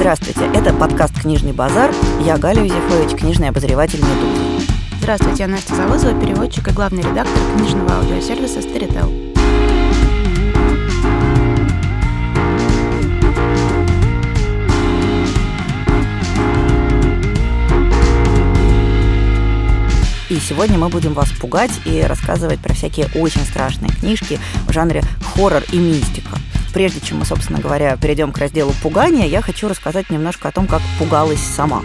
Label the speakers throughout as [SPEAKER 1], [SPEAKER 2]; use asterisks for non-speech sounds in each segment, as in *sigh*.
[SPEAKER 1] Здравствуйте, это подкаст «Книжный базар». Я Галя Юзефович, книжный обозреватель «Медузы».
[SPEAKER 2] Здравствуйте, я Настя Завозова, переводчик и главный редактор книжного аудиосервиса «Старител».
[SPEAKER 1] И сегодня мы будем вас пугать и рассказывать про всякие очень страшные книжки в жанре хоррор и мистика. Прежде чем мы, собственно говоря, перейдем к разделу пугания, я хочу рассказать немножко о том, как пугалась сама.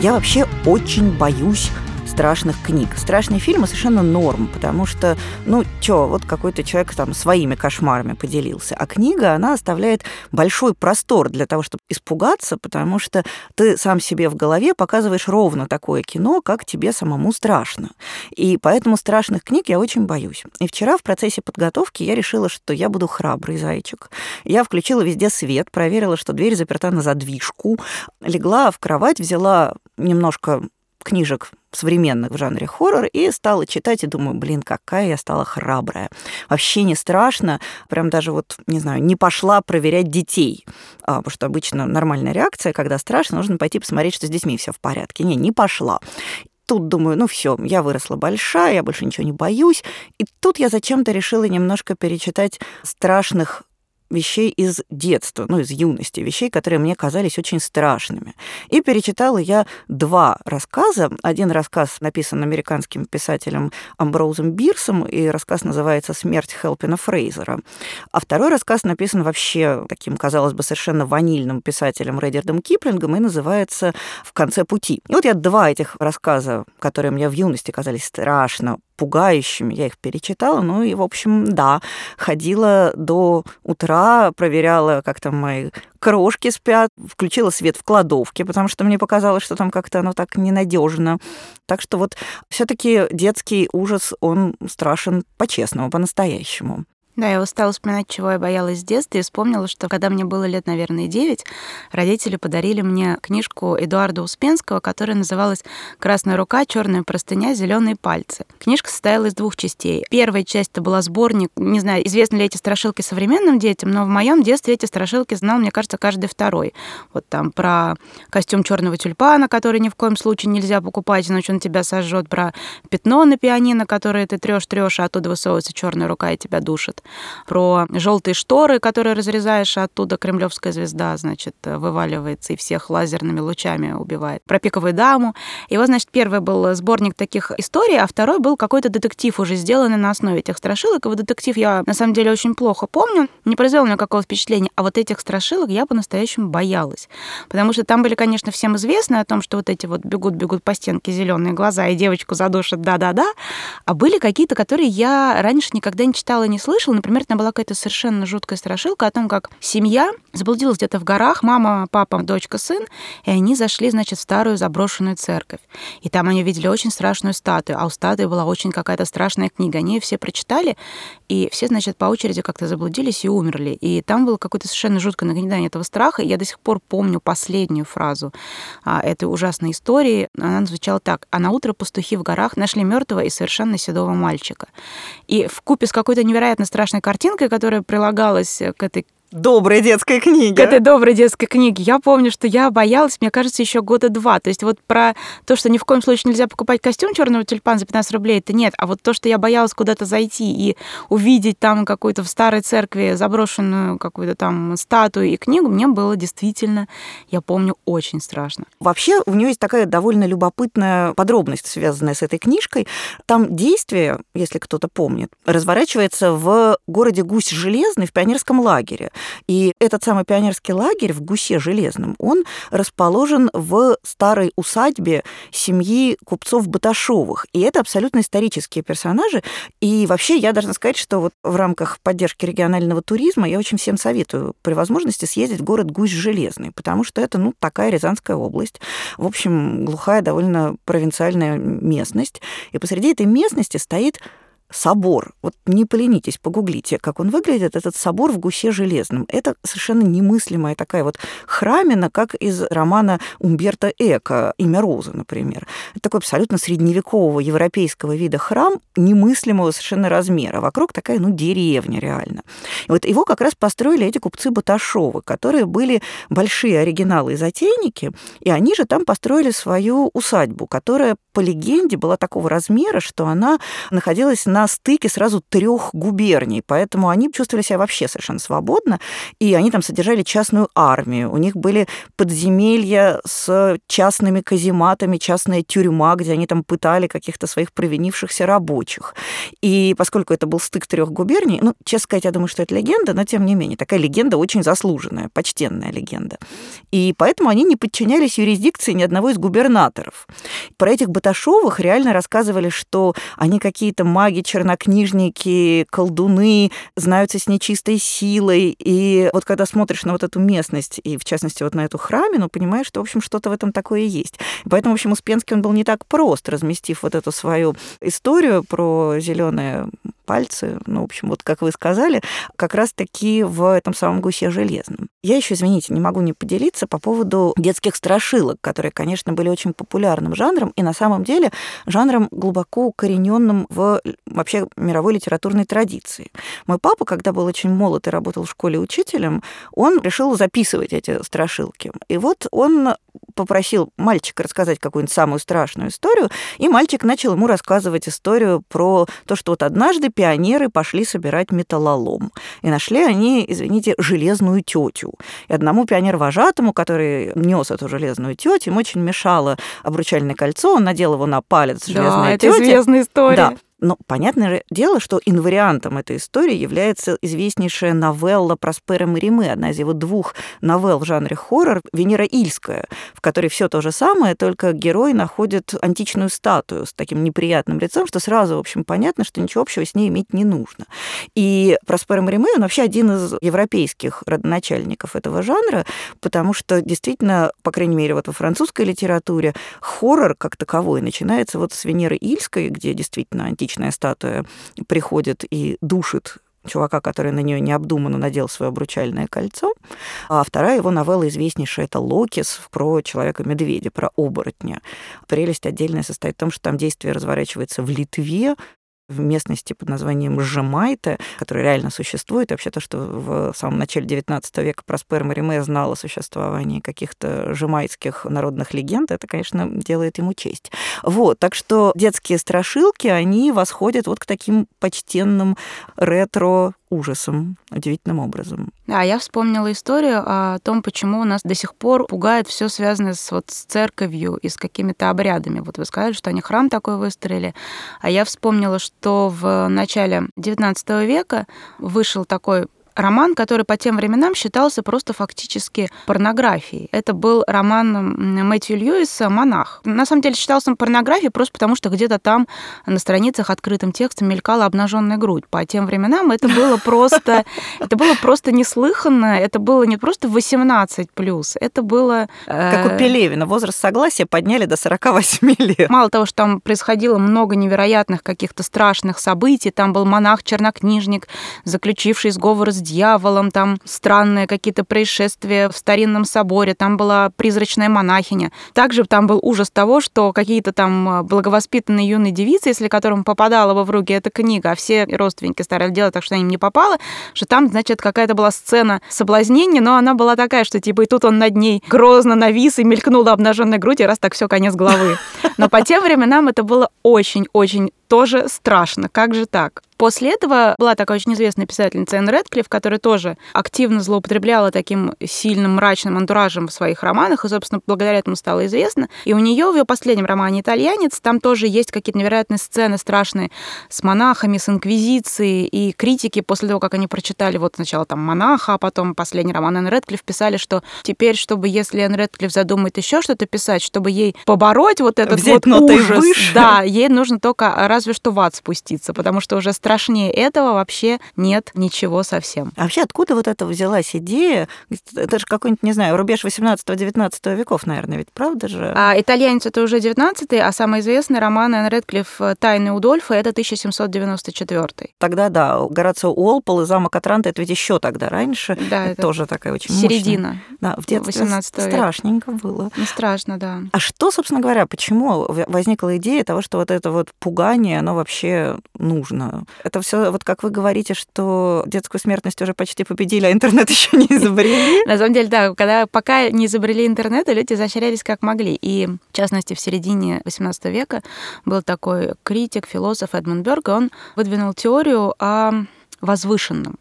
[SPEAKER 1] Я вообще очень боюсь страшных книг. Страшные фильмы совершенно норм, потому что, ну, чё, вот какой-то человек там своими кошмарами поделился. А книга, она оставляет большой простор для того, чтобы испугаться, потому что ты сам себе в голове показываешь ровно такое кино, как тебе самому страшно. И поэтому страшных книг я очень боюсь. И вчера в процессе подготовки я решила, что я буду храбрый зайчик. Я включила везде свет, проверила, что дверь заперта на задвижку, легла в кровать, взяла немножко книжек современных в жанре хоррор и стала читать и думаю, блин, какая я стала храбрая. Вообще не страшно, прям даже вот, не знаю, не пошла проверять детей, а, потому что обычно нормальная реакция, когда страшно, нужно пойти посмотреть, что с детьми все в порядке. Не, не пошла тут думаю, ну все, я выросла большая, я больше ничего не боюсь. И тут я зачем-то решила немножко перечитать страшных вещей из детства, ну, из юности, вещей, которые мне казались очень страшными. И перечитала я два рассказа. Один рассказ написан американским писателем Амброузом Бирсом, и рассказ называется «Смерть Хелпина Фрейзера». А второй рассказ написан вообще таким, казалось бы, совершенно ванильным писателем Редердом Киплингом и называется «В конце пути». И вот я два этих рассказа, которые мне в юности казались страшно пугающими. Я их перечитала, ну и, в общем, да, ходила до утра, проверяла, как там мои крошки спят, включила свет в кладовке, потому что мне показалось, что там как-то оно так ненадежно. Так что вот все-таки детский ужас, он страшен по-честному, по-настоящему.
[SPEAKER 2] Да, я устала вспоминать, чего я боялась с детства, и вспомнила, что когда мне было лет, наверное, 9, родители подарили мне книжку Эдуарда Успенского, которая называлась «Красная рука, черная простыня, зеленые пальцы». Книжка состояла из двух частей. Первая часть это была сборник, не знаю, известны ли эти страшилки современным детям, но в моем детстве эти страшилки знал, мне кажется, каждый второй. Вот там про костюм черного тюльпана, который ни в коем случае нельзя покупать, иначе он тебя сожжет, про пятно на пианино, которое ты трешь, трешь, а оттуда высовывается черная рука и тебя душит про желтые шторы, которые разрезаешь, а оттуда кремлевская звезда, значит, вываливается и всех лазерными лучами убивает. Про пиковую даму. И вот, значит, первый был сборник таких историй, а второй был какой-то детектив уже сделанный на основе этих страшилок. И вот детектив я, на самом деле, очень плохо помню. Не произвел мне какого впечатления. А вот этих страшилок я по-настоящему боялась. Потому что там были, конечно, всем известны о том, что вот эти вот бегут-бегут по стенке зеленые глаза и девочку задушат, да-да-да. А были какие-то, которые я раньше никогда не читала, не слышала, слышала, например, там была какая-то совершенно жуткая страшилка о том, как семья заблудилась где-то в горах, мама, папа, дочка, сын, и они зашли, значит, в старую заброшенную церковь. И там они видели очень страшную статую, а у статуи была очень какая-то страшная книга. Они ее все прочитали, и все, значит, по очереди как-то заблудились и умерли. И там было какое-то совершенно жуткое нагнетание этого страха. И я до сих пор помню последнюю фразу а, этой ужасной истории. Она звучала так. А на утро пастухи в горах нашли мертвого и совершенно седого мальчика. И в купе с какой-то невероятно страшной страшной картинкой, которая прилагалась к этой
[SPEAKER 1] доброй детской книги.
[SPEAKER 2] К этой доброй детской книге. Я помню, что я боялась, мне кажется, еще года два. То есть вот про то, что ни в коем случае нельзя покупать костюм черного тюльпана за 15 рублей, это нет. А вот то, что я боялась куда-то зайти и увидеть там какую-то в старой церкви заброшенную какую-то там статую и книгу, мне было действительно, я помню, очень страшно.
[SPEAKER 1] Вообще у нее есть такая довольно любопытная подробность, связанная с этой книжкой. Там действие, если кто-то помнит, разворачивается в городе Гусь Железный в пионерском лагере. И этот самый пионерский лагерь в Гусе Железном, он расположен в старой усадьбе семьи купцов Баташовых. И это абсолютно исторические персонажи. И вообще я должна сказать, что вот в рамках поддержки регионального туризма я очень всем советую при возможности съездить в город Гусь Железный, потому что это, ну, такая Рязанская область. В общем, глухая, довольно провинциальная местность. И посреди этой местности стоит собор. Вот не поленитесь, погуглите, как он выглядит, этот собор в гусе железном. Это совершенно немыслимая такая вот храмина, как из романа Умберто Эко «Имя Розы», например. Это такой абсолютно средневекового европейского вида храм, немыслимого совершенно размера. Вокруг такая, ну, деревня реально. И вот его как раз построили эти купцы Баташовы, которые были большие оригиналы и затейники, и они же там построили свою усадьбу, которая, по легенде, была такого размера, что она находилась на стыке сразу трех губерний, поэтому они чувствовали себя вообще совершенно свободно, и они там содержали частную армию, у них были подземелья с частными казематами, частная тюрьма, где они там пытали каких-то своих провинившихся рабочих. И поскольку это был стык трех губерний, ну, честно сказать, я думаю, что это легенда, но тем не менее, такая легенда очень заслуженная, почтенная легенда. И поэтому они не подчинялись юрисдикции ни одного из губернаторов. Про этих Баташовых реально рассказывали, что они какие-то маги, чернокнижники, колдуны, знаются с нечистой силой. И вот когда смотришь на вот эту местность, и в частности вот на эту храмину, понимаешь, что, в общем, что-то в этом такое есть. Поэтому, в общем, Успенский он был не так прост, разместив вот эту свою историю про зеленое пальцы, ну, в общем, вот как вы сказали, как раз-таки в этом самом гусе железном. Я еще, извините, не могу не поделиться по поводу детских страшилок, которые, конечно, были очень популярным жанром, и на самом деле жанром глубоко укорененным в вообще мировой литературной традиции. Мой папа, когда был очень молод и работал в школе учителем, он решил записывать эти страшилки. И вот он попросил мальчика рассказать какую-нибудь самую страшную историю, и мальчик начал ему рассказывать историю про то, что вот однажды пионеры пошли собирать металлолом. И нашли они, извините, железную тетю. И одному пионер-вожатому, который нес эту железную тетю, ему очень мешало обручальное кольцо, он надел его на палец железной
[SPEAKER 2] да, это известная история.
[SPEAKER 1] Да, но понятное дело, что инвариантом этой истории является известнейшая новелла Проспера Мариме, одна из его двух новелл в жанре хоррор «Венера Ильская», в которой все то же самое, только герой находит античную статую с таким неприятным лицом, что сразу, в общем, понятно, что ничего общего с ней иметь не нужно. И Проспера Мариме, он вообще один из европейских родоначальников этого жанра, потому что действительно, по крайней мере, вот во французской литературе хоррор как таковой начинается вот с Венеры Ильской, где действительно античная античная статуя приходит и душит чувака, который на нее необдуманно надел свое обручальное кольцо. А вторая его новелла известнейшая — это «Локис» про человека-медведя, про оборотня. Прелесть отдельная состоит в том, что там действие разворачивается в Литве, в местности под названием Жемайта, которая реально существует. Вообще то, что в самом начале XIX века Проспер Мариме знал о существовании каких-то жемайтских народных легенд, это, конечно, делает ему честь. Вот, так что детские страшилки, они восходят вот к таким почтенным ретро ужасом, удивительным образом.
[SPEAKER 2] Да, я вспомнила историю о том, почему у нас до сих пор пугает все связанное с, вот, с церковью и с какими-то обрядами. Вот вы сказали, что они храм такой выстроили, а я вспомнила, что в начале XIX века вышел такой роман, который по тем временам считался просто фактически порнографией. Это был роман Мэтью Льюиса «Монах». На самом деле считался он порнографией просто потому, что где-то там на страницах открытым текстом мелькала обнаженная грудь. По тем временам это было просто, *laughs* это было просто неслыханно, это было не просто 18 плюс, это было...
[SPEAKER 1] Как у э, Пелевина, возраст согласия подняли до 48 лет.
[SPEAKER 2] Мало того, что там происходило много невероятных каких-то страшных событий, там был монах-чернокнижник, заключивший сговор с дьяволом, там странные какие-то происшествия в старинном соборе, там была призрачная монахиня. Также там был ужас того, что какие-то там а, благовоспитанные юные девицы, если которым попадала бы в руки эта книга, а все родственники старались делать так, что им не попала, что там, значит, какая-то была сцена соблазнения, но она была такая, что типа и тут он над ней грозно навис и мелькнула обнаженная грудь, и раз так все конец головы. Но по тем временам это было очень-очень тоже страшно. Как же так? После этого была такая очень известная писательница Энн Рэдклифф, которая тоже активно злоупотребляла таким сильным мрачным антуражем в своих романах, и, собственно, благодаря этому стало известно. И у нее в ее последнем романе «Итальянец» там тоже есть какие-то невероятные сцены страшные с монахами, с инквизицией, и критики после того, как они прочитали вот сначала там «Монаха», а потом последний роман Энн Рэдклифф писали, что теперь, чтобы если Энн Рэдклифф задумает еще что-то писать, чтобы ей побороть вот этот
[SPEAKER 1] Взять
[SPEAKER 2] вот ужас,
[SPEAKER 1] выше.
[SPEAKER 2] да, ей нужно только разве что в ад спуститься, потому что уже страшно страшнее этого вообще нет ничего совсем.
[SPEAKER 1] А вообще откуда вот это взялась идея? Это же какой-нибудь, не знаю, рубеж 18-19 веков, наверное, ведь правда же?
[SPEAKER 2] А итальянец это уже 19 а самый известный роман Энн Редклифф «Тайны Удольфа» это 1794
[SPEAKER 1] Тогда, да, Горацио Уолпол и замок Атранта, это ведь еще тогда раньше.
[SPEAKER 2] Да,
[SPEAKER 1] это, тоже такая очень
[SPEAKER 2] Середина.
[SPEAKER 1] Мощная. Да, в детстве 18 страшненько века. было.
[SPEAKER 2] Ну, страшно, да.
[SPEAKER 1] А что, собственно говоря, почему возникла идея того, что вот это вот пугание, оно вообще нужно? Это все вот как вы говорите, что детскую смертность уже почти победили, а интернет *laughs* еще не изобрели?
[SPEAKER 2] На самом деле, да, когда пока не изобрели интернет, люди изощрялись как могли. И, в частности, в середине XVIII века был такой критик, философ Эдмунд Бёрг, он выдвинул теорию о возвышенном.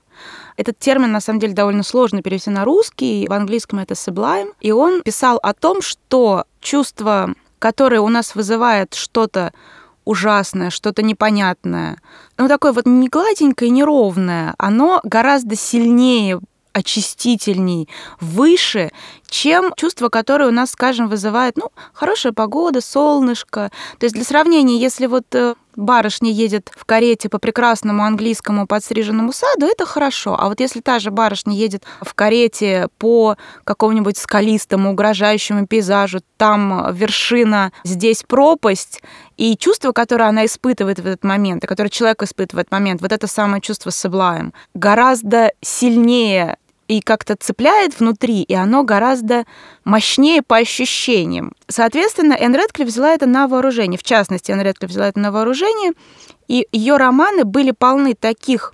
[SPEAKER 2] Этот термин, на самом деле, довольно сложно перевести на русский. В английском это sublime. И он писал о том, что чувство, которое у нас вызывает что-то ужасное, что-то непонятное, ну, такое вот не гладенькое, неровное, оно гораздо сильнее очистительней, выше, чем чувство, которое у нас, скажем, вызывает, ну, хорошая погода, солнышко. То есть для сравнения, если вот э, барышня едет в карете по прекрасному английскому подстриженному саду, это хорошо. А вот если та же барышня едет в карете по какому-нибудь скалистому, угрожающему пейзажу, там вершина, здесь пропасть, и чувство, которое она испытывает в этот момент, и которое человек испытывает в этот момент, вот это самое чувство sublime, гораздо сильнее и как-то цепляет внутри, и оно гораздо мощнее по ощущениям. Соответственно, Энн Редклифф взяла это на вооружение. В частности, Энн Редклифф взяла это на вооружение, и ее романы были полны таких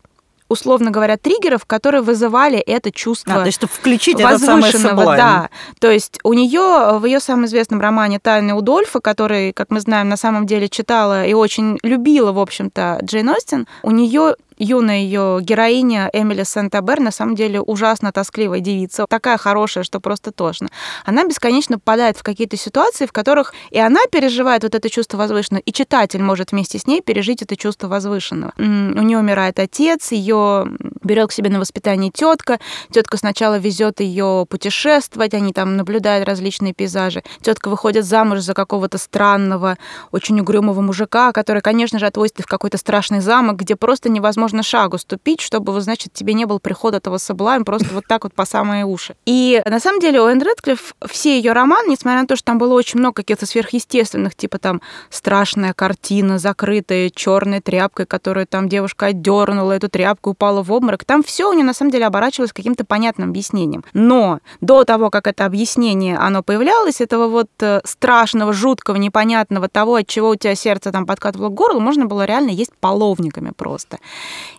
[SPEAKER 2] условно говоря, триггеров, которые вызывали это чувство а,
[SPEAKER 1] то есть, чтобы включить возвышенного, это
[SPEAKER 2] да. То есть у нее в ее самом известном романе "Тайны Удольфа", который, как мы знаем, на самом деле читала и очень любила, в общем-то, Джейн Остин, у нее юная ее героиня Эмили Сент-Абер на самом деле ужасно тоскливая девица, такая хорошая, что просто тошно. Она бесконечно попадает в какие-то ситуации, в которых и она переживает вот это чувство возвышенного, и читатель может вместе с ней пережить это чувство возвышенного. У нее умирает отец, ее берет к себе на воспитание тетка. Тетка сначала везет ее путешествовать, они там наблюдают различные пейзажи. Тетка выходит замуж за какого-то странного, очень угрюмого мужика, который, конечно же, отвозит в какой-то страшный замок, где просто невозможно можно шагу ступить, чтобы, значит, тебе не был приход этого Саблайм просто вот так вот по самые уши. И на самом деле у Энн Редклифф все ее романы, несмотря на то, что там было очень много каких-то сверхъестественных, типа там страшная картина, закрытая черной тряпкой, которую там девушка отдернула, эту тряпку упала в обморок, там все у нее на самом деле оборачивалось каким-то понятным объяснением. Но до того, как это объяснение, оно появлялось, этого вот э, страшного, жуткого, непонятного того, от чего у тебя сердце там подкатывало к горлу, можно было реально есть половниками просто.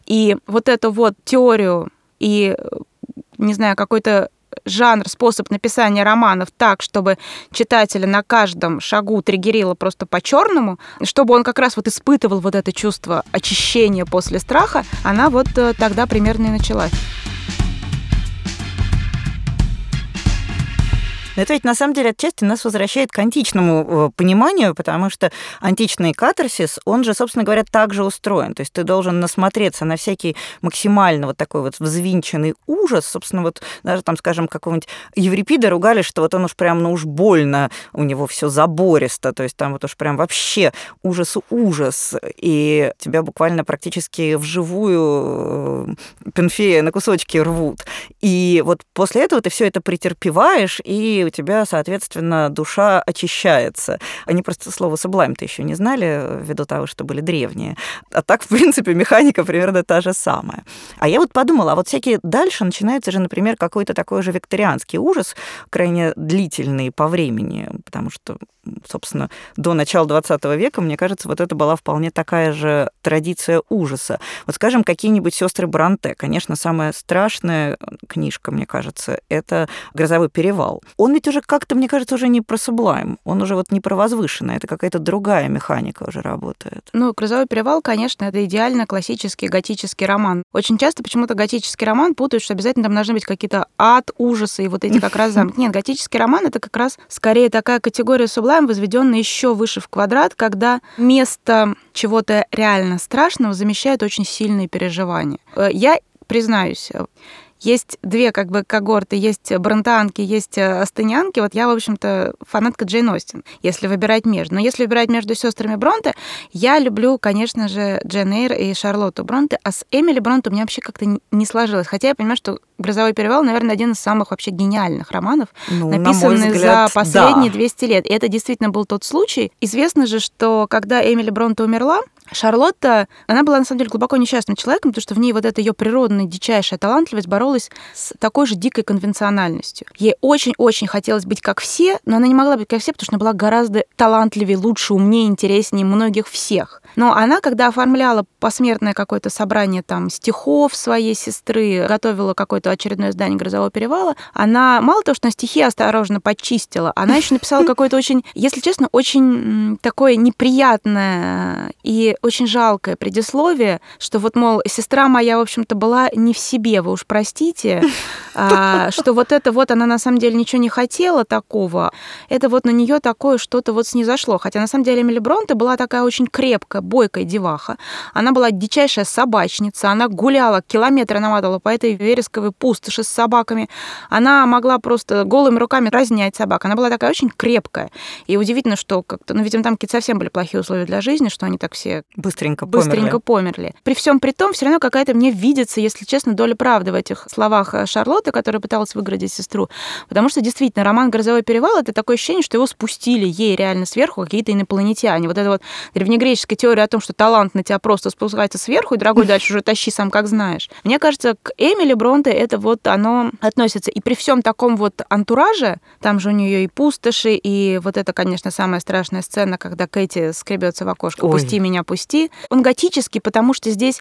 [SPEAKER 2] И вот эту вот теорию и, не знаю, какой-то жанр, способ написания романов так, чтобы читателя на каждом шагу триггерило просто по-черному, чтобы он как раз вот испытывал вот это чувство очищения после страха, она вот э, тогда примерно и началась.
[SPEAKER 1] Но это ведь на самом деле отчасти нас возвращает к античному э, пониманию, потому что античный катарсис, он же, собственно говоря, также устроен. То есть ты должен насмотреться на всякий максимально вот такой вот взвинченный ужас. Собственно, вот даже там, скажем, какого-нибудь Еврипида ругали, что вот он уж прям, ну уж больно, у него все забористо, то есть там вот уж прям вообще ужас-ужас, и тебя буквально практически вживую э, пенфея на кусочки рвут. И вот после этого ты все это претерпеваешь, и у тебя, соответственно, душа очищается. Они просто слово sublime-то еще не знали, ввиду того, что были древние. А так, *laughs* в принципе, механика примерно та же самая. А я вот подумала, а вот всякие дальше начинается же, например, какой-то такой же викторианский ужас, крайне длительный по времени, потому что собственно, до начала 20 века, мне кажется, вот это была вполне такая же традиция ужаса. Вот, скажем, какие-нибудь сестры Бранте. Конечно, самая страшная книжка, мне кажется, это «Грозовой перевал». Он ведь уже как-то, мне кажется, уже не про сублайм, он уже вот не про возвышенное, это какая-то другая механика уже работает.
[SPEAKER 2] Ну, «Грозовой перевал», конечно, это идеально классический готический роман. Очень часто почему-то готический роман путают, что обязательно там должны быть какие-то ад, ужасы и вот эти как раз *laughs* замки. Нет, готический роман — это как раз скорее такая категория сублайм, Слайм возведен еще выше в квадрат, когда место чего-то реально страшного замещает очень сильные переживания. Э, я признаюсь, есть две как бы когорты, есть бронтанки, есть э, астынянки. Вот я, в общем-то, фанатка Джейн Остин, если выбирать между. Но если выбирать между сестрами Бронте, я люблю, конечно же, Джейн Эйр и Шарлотту Бронте, а с Эмили Бронте у меня вообще как-то не сложилось. Хотя я понимаю, что «Грозовой перевал», наверное, один из самых вообще гениальных романов, ну, написанных взгляд, за последние да. 200 лет. И это действительно был тот случай. Известно же, что когда Эмили Бронте умерла, Шарлотта, она была на самом деле глубоко несчастным человеком, потому что в ней вот эта ее природная дичайшая талантливость боролась с такой же дикой конвенциональностью. Ей очень-очень хотелось быть как все, но она не могла быть как все, потому что она была гораздо талантливее, лучше, умнее, интереснее многих всех. Но она, когда оформляла посмертное какое-то собрание там стихов своей сестры, готовила какое-то очередное издание «Грозового перевала», она мало того, что на стихи осторожно почистила, она еще написала какое-то очень, если честно, очень такое неприятное и очень жалкое предисловие, что вот, мол, сестра моя, в общем-то, была не в себе, вы уж простите, *laughs* а, что вот это вот она на самом деле ничего не хотела такого, это вот на нее такое что-то вот снизошло. Хотя на самом деле Эмили Бронте была такая очень крепкая, бойкая деваха. Она была дичайшая собачница, она гуляла, километры наматывала по этой вересковой пустоши с собаками. Она могла просто голыми руками разнять собак. Она была такая очень крепкая. И удивительно, что как-то, ну, видимо, там какие-то совсем были плохие условия для жизни, что они так все
[SPEAKER 1] быстренько,
[SPEAKER 2] быстренько померли. померли. При всем при том, все равно какая-то мне видится, если честно, доля правды в этих словах Шарлотты, которая пыталась выградить сестру. Потому что действительно роман «Грозовой перевал» — это такое ощущение, что его спустили ей реально сверху какие-то инопланетяне. Вот эта вот древнегреческая теория о том, что талант на тебя просто спускается сверху, и, дорогой, дальше уже тащи сам, как знаешь. Мне кажется, к Эмили Бронте это вот оно относится. И при всем таком вот антураже, там же у нее и пустоши, и вот это, конечно, самая страшная сцена, когда Кэти скребется в окошко Ой. «Пусти меня, пусти». Он готический, потому что здесь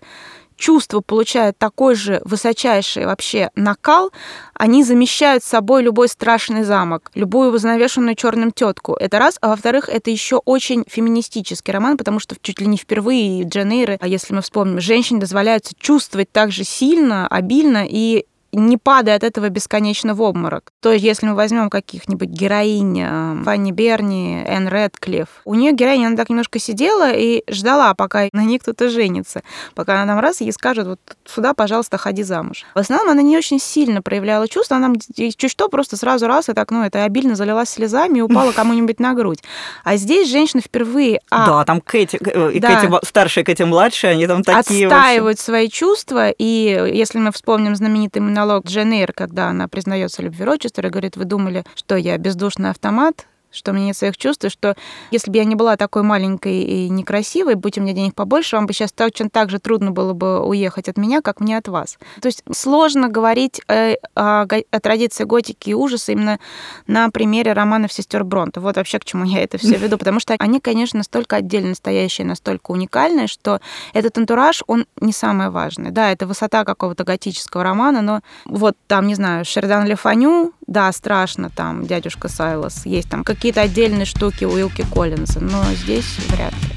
[SPEAKER 2] чувства получают такой же высочайший вообще накал, они замещают собой любой страшный замок, любую вознавешенную черным тетку. Это раз. А во-вторых, это еще очень феминистический роман, потому что чуть ли не впервые Джен Эйры, а если мы вспомним, женщине дозволяется чувствовать так же сильно, обильно и не падая от этого бесконечно в обморок. То есть, если мы возьмем каких-нибудь героинь э, Фанни Берни, Энн Редклифф, у нее героиня, она так немножко сидела и ждала, пока на ней кто-то женится, пока она нам раз ей скажет, вот сюда, пожалуйста, ходи замуж. В основном она не очень сильно проявляла чувства, она чуть что просто сразу раз и так, ну, это обильно залилась слезами и упала *laughs* кому-нибудь на грудь. А здесь женщина впервые...
[SPEAKER 1] А, да, там Кэти, э, и да, Кэти старшая, Кэти младшая, они там такие...
[SPEAKER 2] Отстаивают вообще. свои чувства, и если мы вспомним знаменитый монолог Джен Эйр, когда она признается любви Рочестера, говорит, вы думали, что я бездушный автомат, что у меня нет своих чувств, и что если бы я не была такой маленькой и некрасивой, будь у меня денег побольше, вам бы сейчас точно так же трудно было бы уехать от меня, как мне от вас. То есть сложно говорить о, о, о традиции готики и ужаса именно на примере романов сестер Бронте. Вот вообще к чему я это все веду, потому что они, конечно, настолько отдельно стоящие, настолько уникальные, что этот антураж, он не самое важное. Да, это высота какого-то готического романа, но вот там, не знаю, Шердан Лефаню, да, страшно, там, дядюшка Сайлос, есть там какие-то отдельные штуки Уилки Коллинза, но здесь вряд ли.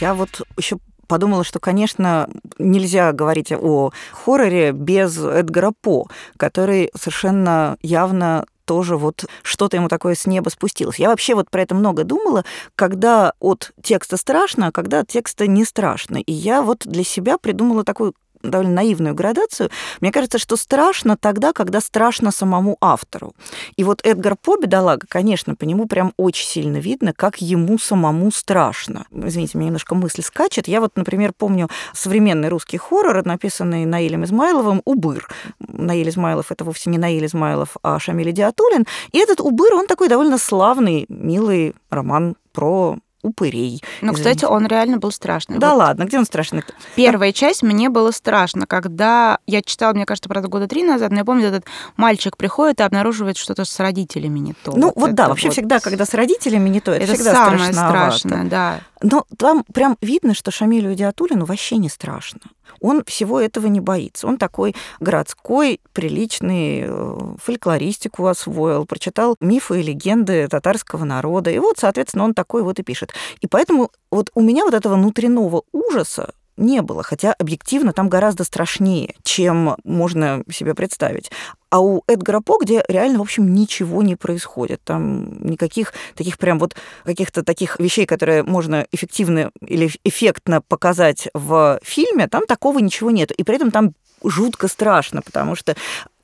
[SPEAKER 1] Я вот еще подумала, что, конечно, нельзя говорить о хорроре без Эдгара По, который совершенно явно тоже вот что-то ему такое с неба спустилось. Я вообще вот про это много думала, когда от текста страшно, а когда от текста не страшно. И я вот для себя придумала такую довольно наивную градацию. Мне кажется, что страшно тогда, когда страшно самому автору. И вот Эдгар По, бедолага, конечно, по нему прям очень сильно видно, как ему самому страшно. Извините, мне немножко мысль скачет. Я вот, например, помню современный русский хоррор, написанный Наилем Измайловым «Убыр». Наиль Измайлов — это вовсе не Наиль Измайлов, а Шамиль Диатулин. И этот «Убыр», он такой довольно славный, милый роман про упырей.
[SPEAKER 2] Ну, кстати, он реально был страшный.
[SPEAKER 1] Да вот ладно, где он страшный?
[SPEAKER 2] Первая часть мне было страшно, когда я читала, мне кажется, правда, года три назад, но я помню, этот мальчик приходит и обнаруживает что-то с родителями не то.
[SPEAKER 1] Ну, вот, вот да, вообще вот... всегда, когда с родителями не то, это, это всегда
[SPEAKER 2] самое страшное, да.
[SPEAKER 1] Но там прям видно, что Шамилю Диатулину вообще не страшно он всего этого не боится. Он такой городской, приличный, э, фольклористику освоил, прочитал мифы и легенды татарского народа. И вот, соответственно, он такой вот и пишет. И поэтому вот у меня вот этого внутреннего ужаса не было, хотя объективно там гораздо страшнее, чем можно себе представить. А у Эдгара По, где реально, в общем, ничего не происходит. Там никаких таких прям вот каких-то таких вещей, которые можно эффективно или эффектно показать в фильме, там такого ничего нет. И при этом там жутко страшно, потому что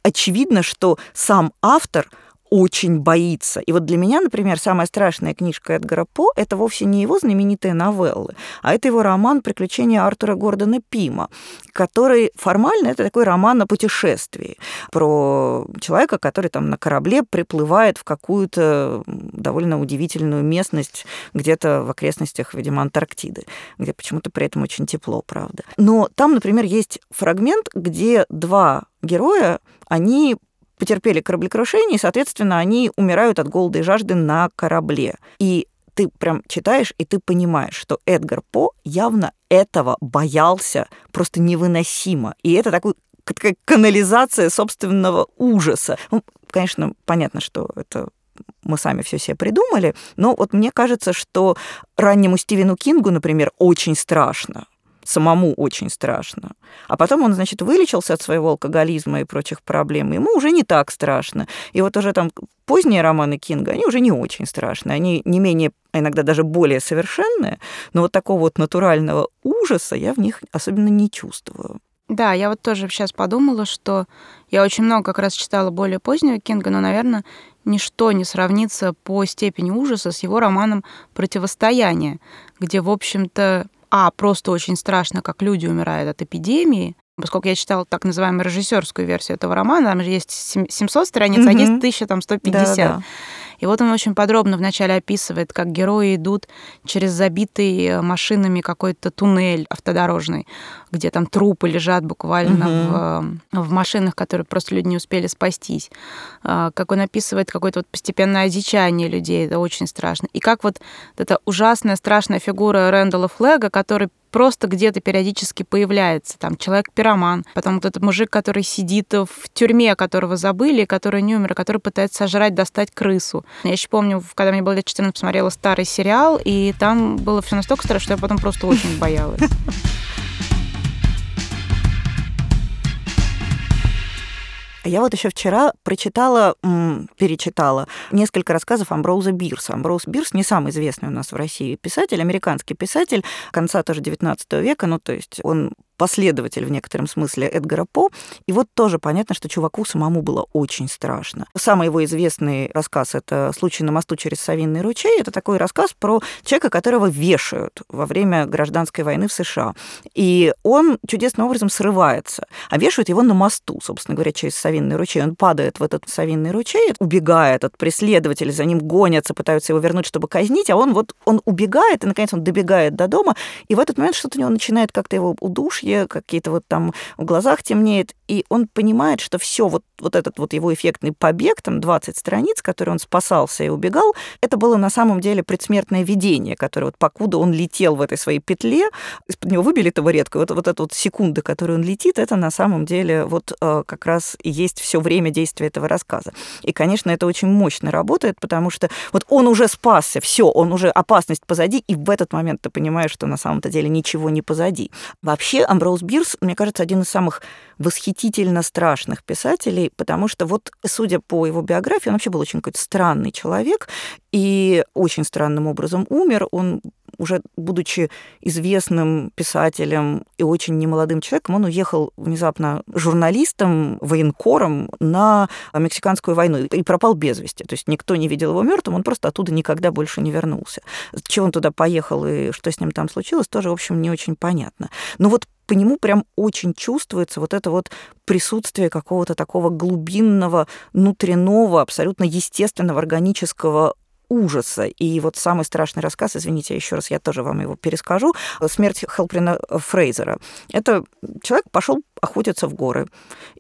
[SPEAKER 1] очевидно, что сам автор – очень боится. И вот для меня, например, самая страшная книжка Эдгара По – это вовсе не его знаменитые новеллы, а это его роман «Приключения Артура Гордона Пима», который формально это такой роман о путешествии про человека, который там на корабле приплывает в какую-то довольно удивительную местность где-то в окрестностях, видимо, Антарктиды, где почему-то при этом очень тепло, правда. Но там, например, есть фрагмент, где два героя, они потерпели кораблекрушение, и, соответственно, они умирают от голода и жажды на корабле. И ты прям читаешь, и ты понимаешь, что Эдгар По явно этого боялся просто невыносимо. И это такой такая канализация собственного ужаса. Ну, конечно, понятно, что это мы сами все себе придумали, но вот мне кажется, что раннему Стивену Кингу, например, очень страшно самому очень страшно. А потом он, значит, вылечился от своего алкоголизма и прочих проблем, ему уже не так страшно. И вот уже там поздние романы Кинга, они уже не очень страшные, они не менее, а иногда даже более совершенные, но вот такого вот натурального ужаса я в них особенно не чувствую.
[SPEAKER 2] Да, я вот тоже сейчас подумала, что я очень много как раз читала более позднего Кинга, но, наверное, ничто не сравнится по степени ужаса с его романом «Противостояние», где, в общем-то, а, просто очень страшно, как люди умирают от эпидемии, поскольку я читала так называемую режиссерскую версию этого романа, там же есть 700 страниц, угу. а есть 1150. Да, да. И вот он очень подробно вначале описывает, как герои идут через забитый э, машинами какой-то туннель автодорожный, где там трупы лежат буквально угу. в, в машинах, которые просто люди не успели спастись. А, как он описывает какое-то вот постепенное одичание людей, это очень страшно. И как вот эта ужасная, страшная фигура Рэндала Флега, который просто где-то периодически появляется. Там человек-пироман, потом этот мужик, который сидит в тюрьме, которого забыли, который не умер, который пытается сожрать, достать крысу. Я еще помню, когда мне было лет 14, посмотрела старый сериал, и там было все настолько страшно, что я потом просто очень боялась. *laughs*
[SPEAKER 1] Я вот еще вчера прочитала, перечитала несколько рассказов Амброуза Бирса. Амброуз Бирс не самый известный у нас в России писатель, американский писатель конца тоже 19 века, ну то есть он последователь в некотором смысле Эдгара По. И вот тоже понятно, что чуваку самому было очень страшно. Самый его известный рассказ — это «Случай на мосту через Савинный ручей». Это такой рассказ про человека, которого вешают во время гражданской войны в США. И он чудесным образом срывается. А вешают его на мосту, собственно говоря, через Савинный ручей. Он падает в этот Савинный ручей, убегает от преследователей, за ним гонятся, пытаются его вернуть, чтобы казнить, а он вот он убегает, и, наконец, он добегает до дома, и в этот момент что-то у него начинает как-то его удушье, ушки, какие-то вот там в глазах темнеет, и он понимает, что все вот, вот этот вот его эффектный побег, там 20 страниц, который он спасался и убегал, это было на самом деле предсмертное видение, которое вот покуда он летел в этой своей петле, из-под него выбили табуретку, вот, вот эта вот секунда, которую он летит, это на самом деле вот э, как раз и есть все время действия этого рассказа. И, конечно, это очень мощно работает, потому что вот он уже спасся, все, он уже опасность позади, и в этот момент ты понимаешь, что на самом-то деле ничего не позади. Вообще, Амброуз Бирс, мне кажется, один из самых восхитительно страшных писателей, потому что вот, судя по его биографии, он вообще был очень какой-то странный человек и очень странным образом умер. Он уже будучи известным писателем и очень немолодым человеком, он уехал внезапно журналистом, военкором на Мексиканскую войну и пропал без вести. То есть никто не видел его мертвым, он просто оттуда никогда больше не вернулся. Чего он туда поехал и что с ним там случилось, тоже, в общем, не очень понятно. Но вот по нему прям очень чувствуется вот это вот присутствие какого-то такого глубинного, внутреннего, абсолютно естественного, органического ужаса. И вот самый страшный рассказ, извините, еще раз я тоже вам его перескажу, «Смерть Хелприна Фрейзера». Это человек пошел охотиться в горы,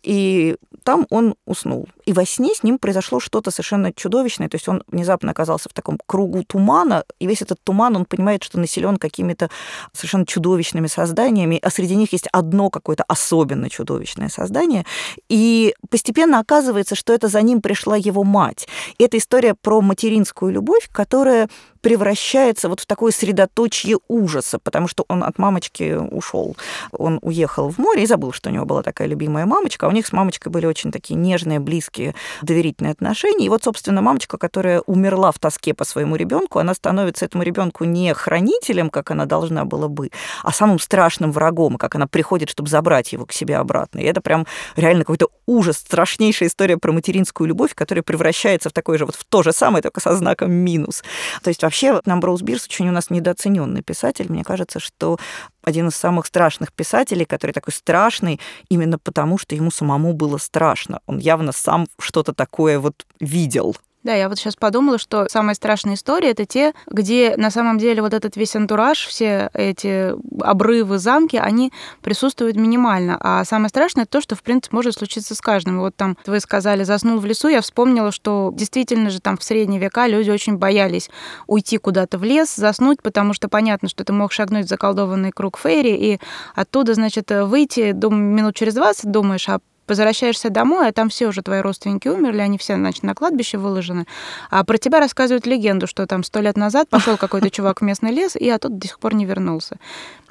[SPEAKER 1] и там он уснул. И во сне с ним произошло что-то совершенно чудовищное, то есть он внезапно оказался в таком кругу тумана, и весь этот туман, он понимает, что населен какими-то совершенно чудовищными созданиями, а среди них есть одно какое-то особенно чудовищное создание, и постепенно оказывается, что это за ним пришла его мать. И это история про материнскую любовь, которая превращается вот в такое средоточие ужаса, потому что он от мамочки ушел. Он уехал в море и забыл, что у него была такая любимая мамочка. А у них с мамочкой были очень такие нежные, близкие, доверительные отношения. И вот, собственно, мамочка, которая умерла в тоске по своему ребенку, она становится этому ребенку не хранителем, как она должна была бы, а самым страшным врагом, как она приходит, чтобы забрать его к себе обратно. И это прям реально какой-то ужас, страшнейшая история про материнскую любовь, которая превращается в такой же вот в то же самое, только со знаком минус. То есть вообще Намброуз Бирс очень у нас недооцененный писатель. Мне кажется, что один из самых страшных писателей, который такой страшный именно потому, что ему самому было страшно. Он явно сам что-то такое вот видел.
[SPEAKER 2] Да, я вот сейчас подумала, что самые страшные истории это те, где на самом деле вот этот весь антураж, все эти обрывы, замки, они присутствуют минимально. А самое страшное это то, что, в принципе, может случиться с каждым. Вот там вы сказали, заснул в лесу, я вспомнила, что действительно же там в средние века люди очень боялись уйти куда-то в лес, заснуть, потому что понятно, что ты мог шагнуть в заколдованный круг Фейри, и оттуда, значит, выйти, дум, минут через 20 думаешь, а возвращаешься домой, а там все уже твои родственники умерли, они все, значит, на кладбище выложены. А про тебя рассказывают легенду, что там сто лет назад пошел какой-то чувак в местный лес, и оттуда до сих пор не вернулся.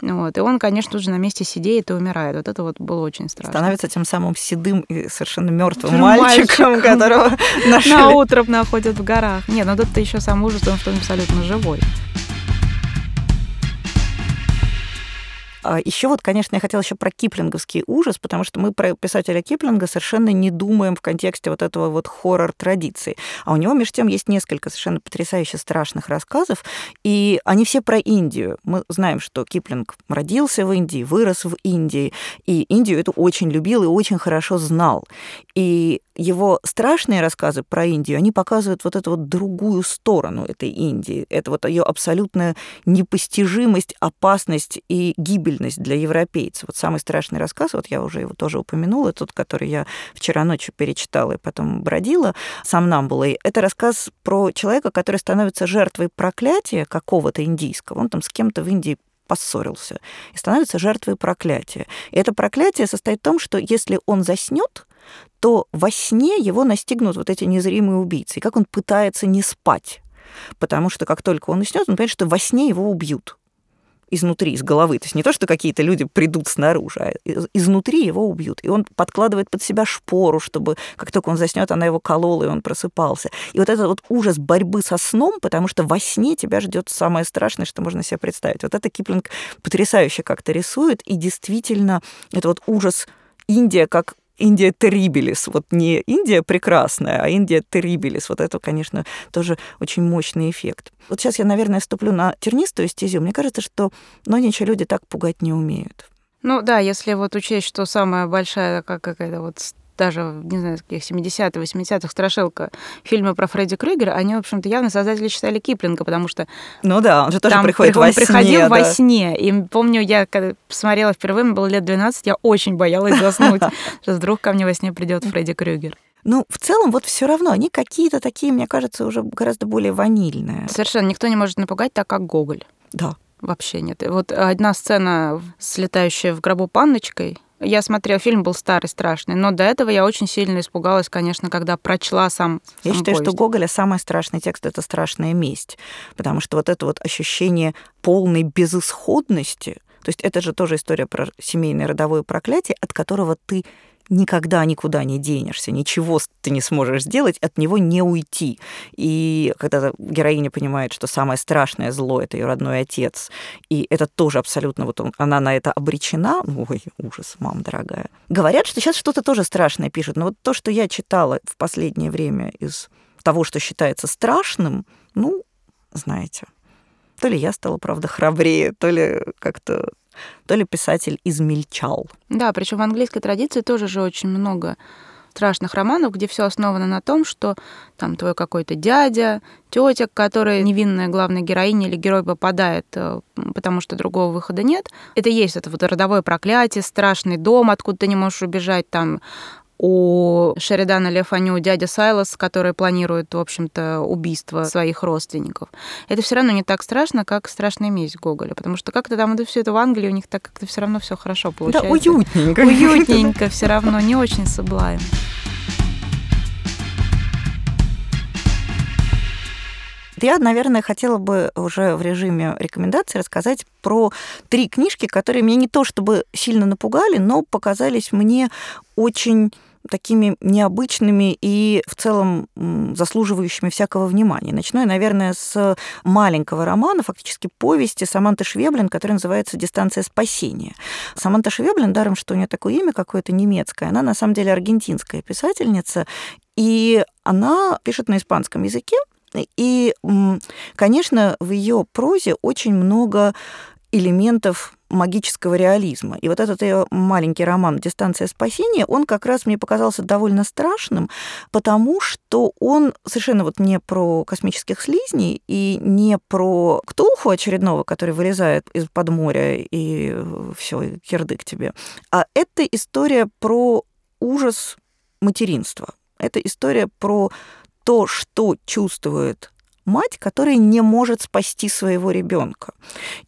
[SPEAKER 2] Вот. И он, конечно, уже на месте сидеет и умирает. Вот это вот было очень страшно.
[SPEAKER 1] Становится тем самым седым и совершенно мертвым мальчиком, мальчиком, которого нашли.
[SPEAKER 2] На утро находят в горах. Нет, ну тут еще сам ужас, он что он абсолютно живой.
[SPEAKER 1] Еще вот, конечно, я хотела еще про киплинговский ужас, потому что мы про писателя Киплинга совершенно не думаем в контексте вот этого вот хоррор-традиции. А у него, между тем, есть несколько совершенно потрясающе страшных рассказов, и они все про Индию. Мы знаем, что Киплинг родился в Индии, вырос в Индии, и Индию эту очень любил и очень хорошо знал. И его страшные рассказы про Индию, они показывают вот эту вот другую сторону этой Индии. Это вот ее абсолютная непостижимость, опасность и гибельность для европейцев. Вот самый страшный рассказ, вот я уже его тоже упомянула, тот, который я вчера ночью перечитала и потом бродила, сам нам было. Это рассказ про человека, который становится жертвой проклятия какого-то индийского. Он там с кем-то в Индии поссорился и становится жертвой проклятия. И это проклятие состоит в том, что если он заснет, то во сне его настигнут вот эти незримые убийцы. И как он пытается не спать. Потому что как только он уснет, он понимает, что во сне его убьют изнутри, из головы. То есть не то, что какие-то люди придут снаружи, а изнутри его убьют. И он подкладывает под себя шпору, чтобы как только он заснет, она его колола, и он просыпался. И вот этот вот ужас борьбы со сном, потому что во сне тебя ждет самое страшное, что можно себе представить. Вот это Киплинг потрясающе как-то рисует, и действительно это вот ужас Индия как Индия терибелис, вот не Индия прекрасная, а Индия терибелис. Вот это, конечно, тоже очень мощный эффект. Вот сейчас я, наверное, вступлю на тернистую стезю. Мне кажется, что нонича люди так пугать не умеют.
[SPEAKER 2] Ну да, если вот учесть, что самая большая какая-то вот даже, не знаю, каких 70-х, 80-х страшилка фильмы про Фредди Крюгера, они, в общем-то, явно создатели читали Киплинга, потому что...
[SPEAKER 1] Ну да, он же тоже приходит во
[SPEAKER 2] сне. приходил да. во сне. И помню, я когда посмотрела впервые, мне было лет 12, я очень боялась заснуть, *laughs* что вдруг ко мне во сне придет Фредди Крюгер.
[SPEAKER 1] Ну, в целом, вот все равно они какие-то такие, мне кажется, уже гораздо более ванильные.
[SPEAKER 2] Совершенно никто не может напугать так, как Гоголь.
[SPEAKER 1] Да.
[SPEAKER 2] Вообще нет. И вот одна сцена, слетающая в гробу панночкой, я смотрела, фильм был старый, страшный, но до этого я очень сильно испугалась, конечно, когда прочла сам
[SPEAKER 1] Я
[SPEAKER 2] сам
[SPEAKER 1] считаю,
[SPEAKER 2] повесть.
[SPEAKER 1] что Гоголя самый страшный текст — это «Страшная месть», потому что вот это вот ощущение полной безысходности, то есть это же тоже история про семейное родовое проклятие, от которого ты никогда никуда не денешься, ничего ты не сможешь сделать, от него не уйти. И когда героиня понимает, что самое страшное зло — это ее родной отец, и это тоже абсолютно вот он, она на это обречена, ой, ужас, мам дорогая. Говорят, что сейчас что-то тоже страшное пишут, но вот то, что я читала в последнее время из того, что считается страшным, ну, знаете, то ли я стала, правда, храбрее, то ли как-то то ли писатель измельчал.
[SPEAKER 2] Да, причем в английской традиции тоже же очень много страшных романов, где все основано на том, что там твой какой-то дядя, тетя, которая невинная главная героиня или герой попадает, э, потому что другого выхода нет. Это есть это вот родовое проклятие, страшный дом, откуда ты не можешь убежать, там у Шеридана Лефаню дядя Сайлос, который планирует, в общем-то, убийство своих родственников. Это все равно не так страшно, как страшная месть Гоголя, потому что как-то там это все это в Англии у них так как-то все равно все хорошо получается.
[SPEAKER 1] Да, уютненько.
[SPEAKER 2] Уютненько все равно, не очень соблаем.
[SPEAKER 1] Я, наверное, хотела бы уже в режиме рекомендаций рассказать про три книжки, которые меня не то чтобы сильно напугали, но показались мне очень такими необычными и в целом заслуживающими всякого внимания. Начну я, наверное, с маленького романа, фактически повести Саманты Швеблин, который называется «Дистанция спасения». Саманта Швеблин, даром, что у нее такое имя какое-то немецкое, она на самом деле аргентинская писательница, и она пишет на испанском языке, и, конечно, в ее прозе очень много элементов магического реализма. И вот этот ее маленький роман «Дистанция спасения», он как раз мне показался довольно страшным, потому что он совершенно вот не про космических слизней и не про Ктулху очередного, который вылезает из-под моря и все, кирдык тебе, а это история про ужас материнства. Это история про то, что чувствует мать, которая не может спасти своего ребенка.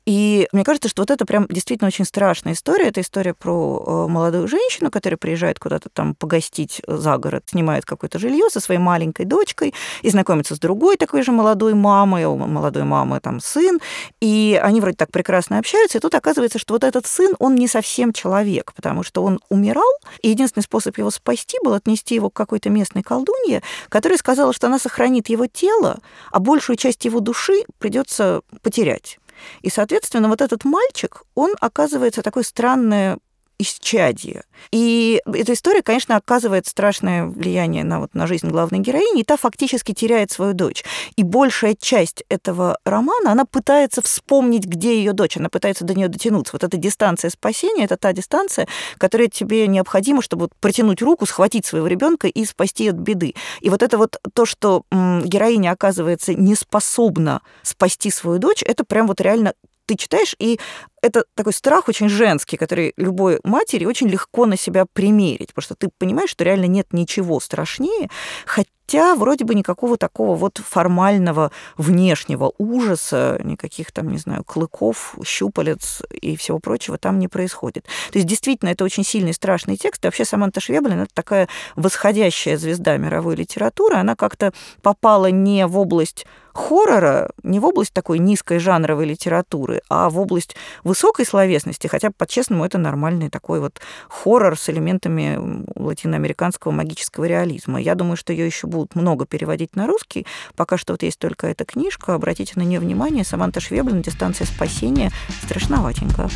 [SPEAKER 1] И мне кажется, что вот это прям действительно очень страшная история. Это история про э, молодую женщину, которая приезжает куда-то там погостить за город, снимает какое-то жилье со своей маленькой дочкой и знакомится с другой такой же молодой мамой, у молодой мамы там сын, и они вроде так прекрасно общаются, и тут оказывается, что вот этот сын, он не совсем человек, потому что он умирал, и единственный способ его спасти был отнести его к какой-то местной колдунье, которая сказала, что она сохранит его тело, а большую часть его души придется потерять. И, соответственно, вот этот мальчик, он оказывается такой странное исчадие. И эта история, конечно, оказывает страшное влияние на, вот, на жизнь главной героини, и та фактически теряет свою дочь. И большая часть этого романа, она пытается вспомнить, где ее дочь, она пытается до нее дотянуться. Вот эта дистанция спасения, это та дистанция, которая тебе необходима, чтобы протянуть руку, схватить своего ребенка и спасти от беды. И вот это вот то, что героиня оказывается не способна спасти свою дочь, это прям вот реально ты читаешь, и это такой страх очень женский, который любой матери очень легко на себя примерить, потому что ты понимаешь, что реально нет ничего страшнее, хотя вроде бы никакого такого вот формального внешнего ужаса, никаких там, не знаю, клыков, щупалец и всего прочего там не происходит. То есть действительно это очень сильный страшный текст. И вообще Саманта Швеблин это такая восходящая звезда мировой литературы. Она как-то попала не в область хоррора, не в область такой низкой жанровой литературы, а в область высокой словесности, хотя, по-честному, это нормальный такой вот хоррор с элементами латиноамериканского магического реализма. Я думаю, что ее еще будут много переводить на русский. Пока что вот есть только эта книжка. Обратите на нее внимание. Саманта Швеблин «Дистанция спасения». Страшноватенько.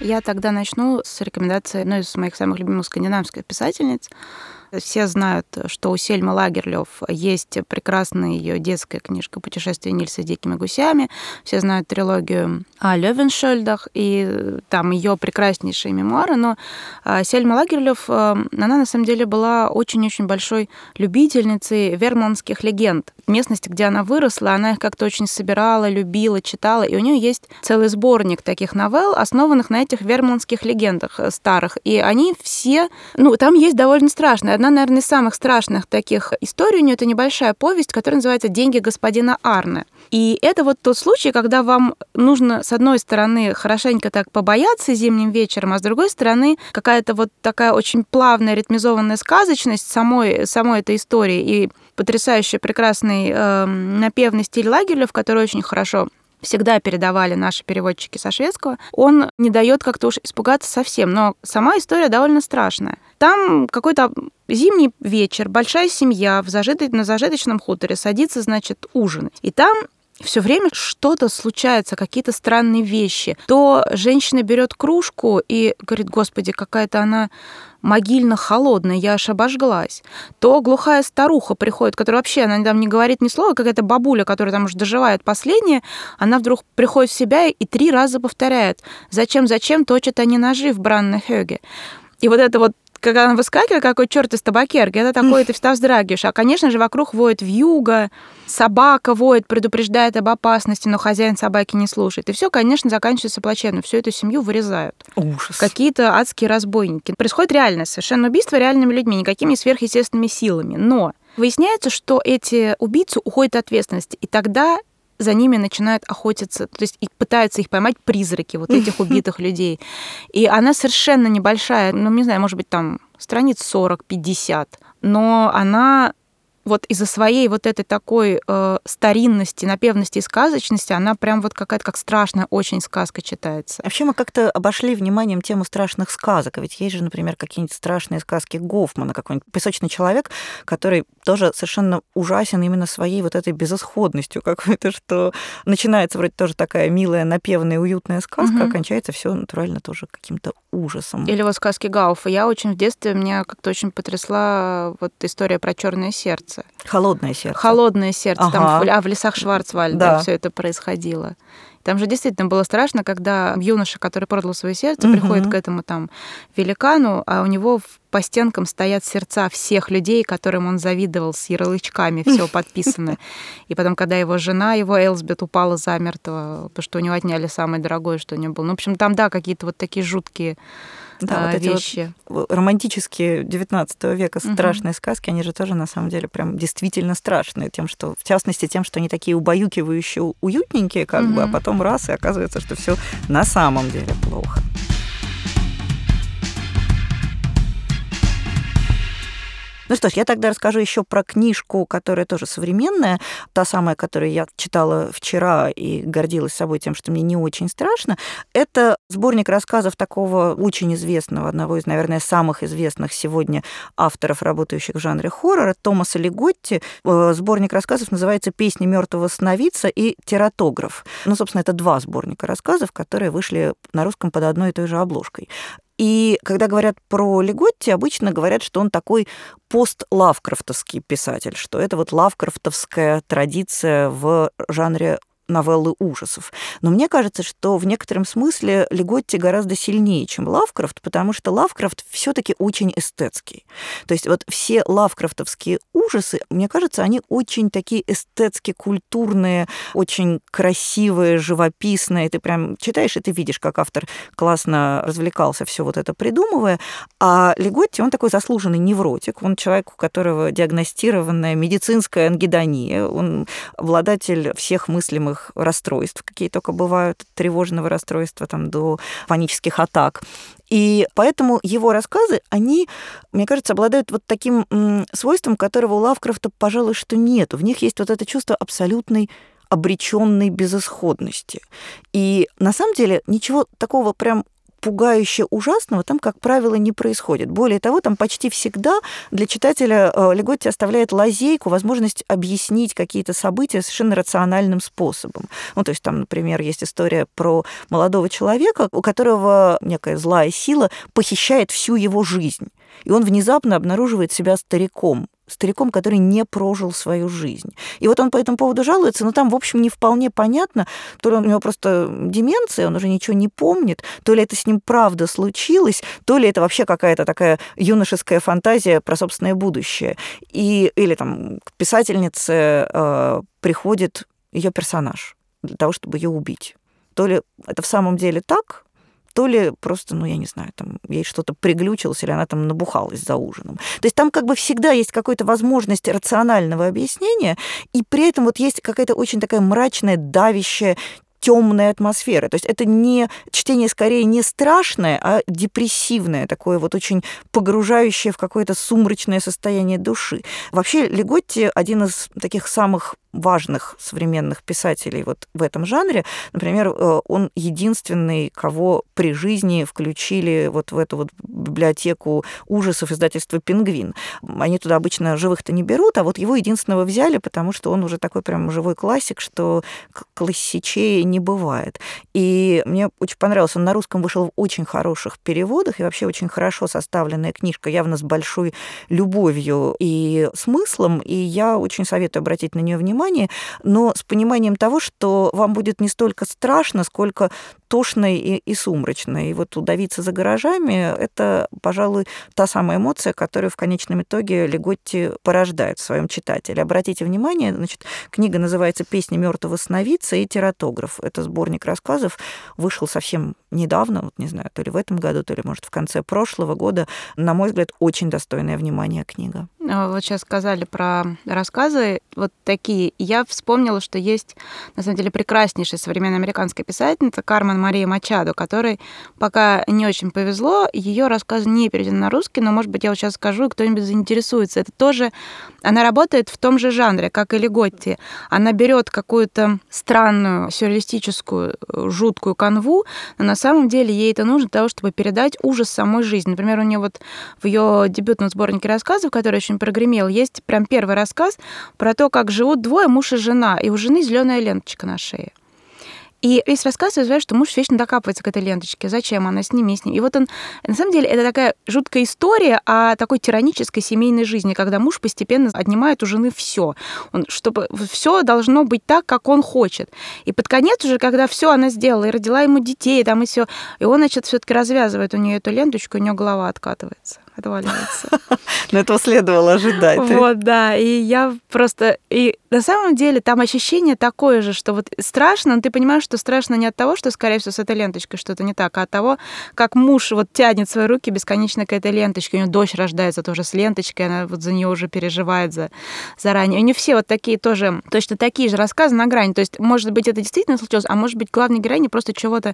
[SPEAKER 2] Я тогда начну с рекомендации одной из моих самых любимых скандинавских писательниц все знают, что у Сельмы Лагерлёв есть прекрасная ее детская книжка «Путешествие Нильса с дикими гусями». Все знают трилогию о Левеншельдах и там ее прекраснейшие мемуары. Но а, Сельма Лагерлёв, э, она на самом деле была очень-очень большой любительницей вермландских легенд. Местности, где она выросла, она их как-то очень собирала, любила, читала. И у нее есть целый сборник таких новелл, основанных на этих вермландских легендах э, старых. И они все... Ну, там есть довольно страшные одна, наверное, из самых страшных таких историй у нее это небольшая повесть, которая называется «Деньги господина Арне». И это вот тот случай, когда вам нужно, с одной стороны, хорошенько так побояться зимним вечером, а с другой стороны, какая-то вот такая очень плавная, ритмизованная сказочность самой, самой этой истории и потрясающий, прекрасный э, напевный стиль Лагерлев, который очень хорошо всегда передавали наши переводчики со шведского, он не дает как-то уж испугаться совсем. Но сама история довольно страшная. Там какой-то зимний вечер, большая семья в зажит... на зажиточном хуторе садится, значит, ужинать. И там все время что-то случается, какие-то странные вещи. То женщина берет кружку и говорит, господи, какая-то она могильно холодная, я аж обожглась. То глухая старуха приходит, которая вообще, она там не говорит ни слова, какая-то бабуля, которая там уже доживает последнее, она вдруг приходит в себя и три раза повторяет, зачем, зачем точат они ножи в Браннахёге. И вот это вот когда она выскакивает, какой черт из табакерки, это такое, ты всегда вздрагиваешь. А, конечно же, вокруг воет вьюга, собака воет, предупреждает об опасности, но хозяин собаки не слушает. И все, конечно, заканчивается плачевно. Всю эту семью вырезают.
[SPEAKER 1] Ужас.
[SPEAKER 2] Какие-то адские разбойники. Происходит реальное совершенно убийство реальными людьми, никакими сверхъестественными силами. Но выясняется, что эти убийцы уходят от ответственности. И тогда за ними начинают охотиться, то есть и пытаются их поймать призраки вот этих *laughs* убитых людей. И она совершенно небольшая, ну, не знаю, может быть, там страниц 40-50. но она вот из-за своей вот этой такой э, старинности, напевности и сказочности, она прям вот какая-то как страшная очень сказка читается.
[SPEAKER 1] Вообще мы как-то обошли вниманием тему страшных сказок. А ведь есть же, например, какие-нибудь страшные сказки Гофмана, какой-нибудь песочный человек, который тоже совершенно ужасен именно своей вот этой безысходностью какой-то, что начинается вроде тоже такая милая, напевная, уютная сказка, угу. а кончается все натурально тоже каким-то ужасом.
[SPEAKER 2] Или вот сказки Гауфа. Я очень в детстве, меня как-то очень потрясла вот история про черное сердце сердце.
[SPEAKER 1] Холодное сердце.
[SPEAKER 2] Холодное сердце. Ага. Там, а в лесах Шварцвальда да. все это происходило. Там же действительно было страшно, когда юноша, который продал свое сердце, угу. приходит к этому там великану, а у него по стенкам стоят сердца всех людей, которым он завидовал с ярлычками, все *laughs* подписано. И потом, когда его жена, его Элсбет, упала замертво, потому что у него отняли самое дорогое, что у него было. Ну, в общем, там, да, какие-то вот такие жуткие да, а, вот эти вещи.
[SPEAKER 1] Вот романтические 19 века страшные угу. сказки, они же тоже на самом деле прям действительно страшные, тем, что, в частности, тем, что они такие убаюкивающие, уютненькие, как угу. бы, а потом раз, и оказывается, что все на самом деле плохо. Ну что ж, я тогда расскажу еще про книжку, которая тоже современная, та самая, которую я читала вчера и гордилась собой тем, что мне не очень страшно. Это сборник рассказов такого очень известного, одного из, наверное, самых известных сегодня авторов, работающих в жанре хоррора, Томаса Леготти. Э, сборник рассказов называется «Песни мертвого сновидца» и «Тератограф». Ну, собственно, это два сборника рассказов, которые вышли на русском под одной и той же обложкой. И когда говорят про Леготти, обычно говорят, что он такой пост-лавкрафтовский писатель, что это вот лавкрафтовская традиция в жанре новеллы ужасов. Но мне кажется, что в некотором смысле Леготти гораздо сильнее, чем Лавкрафт, потому что Лавкрафт все таки очень эстетский. То есть вот все лавкрафтовские ужасы, мне кажется, они очень такие эстетски культурные, очень красивые, живописные. Ты прям читаешь, и ты видишь, как автор классно развлекался, все вот это придумывая. А Леготти, он такой заслуженный невротик, он человек, у которого диагностированная медицинская ангидония, он обладатель всех мыслимых разных расстройств, какие только бывают, тревожного расстройства там, до панических атак. И поэтому его рассказы, они, мне кажется, обладают вот таким свойством, которого у Лавкрафта, пожалуй, что нет. В них есть вот это чувство абсолютной обреченной безысходности. И на самом деле ничего такого прям пугающе ужасного там, как правило, не происходит. Более того, там почти всегда для читателя э, Леготти оставляет лазейку, возможность объяснить какие-то события совершенно рациональным способом. Ну, то есть там, например, есть история про молодого человека, у которого некая злая сила похищает всю его жизнь. И он внезапно обнаруживает себя стариком, стариком, который не прожил свою жизнь. И вот он по этому поводу жалуется, но там, в общем, не вполне понятно, то ли у него просто деменция, он уже ничего не помнит, то ли это с ним правда случилось, то ли это вообще какая-то такая юношеская фантазия про собственное будущее. И, или там к писательнице э, приходит ее персонаж для того, чтобы ее убить. То ли это в самом деле так, то ли просто, ну, я не знаю, там ей что-то приглючилось, или она там набухалась за ужином. То есть там как бы всегда есть какая-то возможность рационального объяснения, и при этом вот есть какая-то очень такая мрачная, давящая темная атмосфера. То есть это не чтение скорее не страшное, а депрессивное, такое вот очень погружающее в какое-то сумрачное состояние души. Вообще Леготти один из таких самых важных современных писателей вот в этом жанре. Например, э, он единственный, кого при жизни включили вот в эту вот библиотеку ужасов издательства «Пингвин». Они туда обычно живых-то не берут, а вот его единственного взяли, потому что он уже такой прям живой классик, что классичей не бывает. И мне очень понравилось, он на русском вышел в очень хороших переводах, и вообще очень хорошо составленная книжка, явно с большой любовью и смыслом, и я очень советую обратить на нее внимание, внимание, но с пониманием того, что вам будет не столько страшно, сколько тошно и, и сумрачно. И вот удавиться за гаражами – это, пожалуй, та самая эмоция, которую в конечном итоге Леготти порождает в своем читателе. Обратите внимание, значит, книга называется «Песни мертвого сновидца» и «Тератограф». Это сборник рассказов, вышел совсем недавно, вот не знаю, то ли в этом году, то ли, может, в конце прошлого года. На мой взгляд, очень достойное внимания книга.
[SPEAKER 2] А вот сейчас сказали про рассказы вот такие. Я вспомнила, что есть, на самом деле, прекраснейшая современная американская писательница Кармен Марии Мачадо, которой пока не очень повезло. Ее рассказ не переведен на русский, но, может быть, я вот сейчас скажу, и кто-нибудь заинтересуется. Это тоже... Она работает в том же жанре, как и Леготти. Она берет какую-то странную, сюрреалистическую, жуткую канву, но на самом деле ей это нужно для того, чтобы передать ужас самой жизни. Например, у нее вот в ее дебютном сборнике рассказов, который очень прогремел, есть прям первый рассказ про то, как живут двое, муж и жена, и у жены зеленая ленточка на шее. И весь рассказ развивает, что муж вечно докапывается к этой ленточке. Зачем она? Сними, сними. И вот он... На самом деле, это такая жуткая история о такой тиранической семейной жизни, когда муж постепенно отнимает у жены все. Он, чтобы все должно быть так, как он хочет. И под конец уже, когда все она сделала, и родила ему детей, там и все, и он, значит, все-таки развязывает у нее эту ленточку, у нее голова откатывается отваливается. *laughs*
[SPEAKER 1] Но этого следовало ожидать.
[SPEAKER 2] Вот, да. И я просто... И на самом деле там ощущение такое же, что вот страшно, но ты понимаешь, что страшно не от того, что, скорее всего, с этой ленточкой что-то не так, а от того, как муж вот тянет свои руки бесконечно к этой ленточке. У него дочь рождается тоже с ленточкой, она вот за нее уже переживает за, заранее. У нее все вот такие тоже, точно такие же рассказы на грани. То есть, может быть, это действительно случилось, а может быть, главная героиня просто чего-то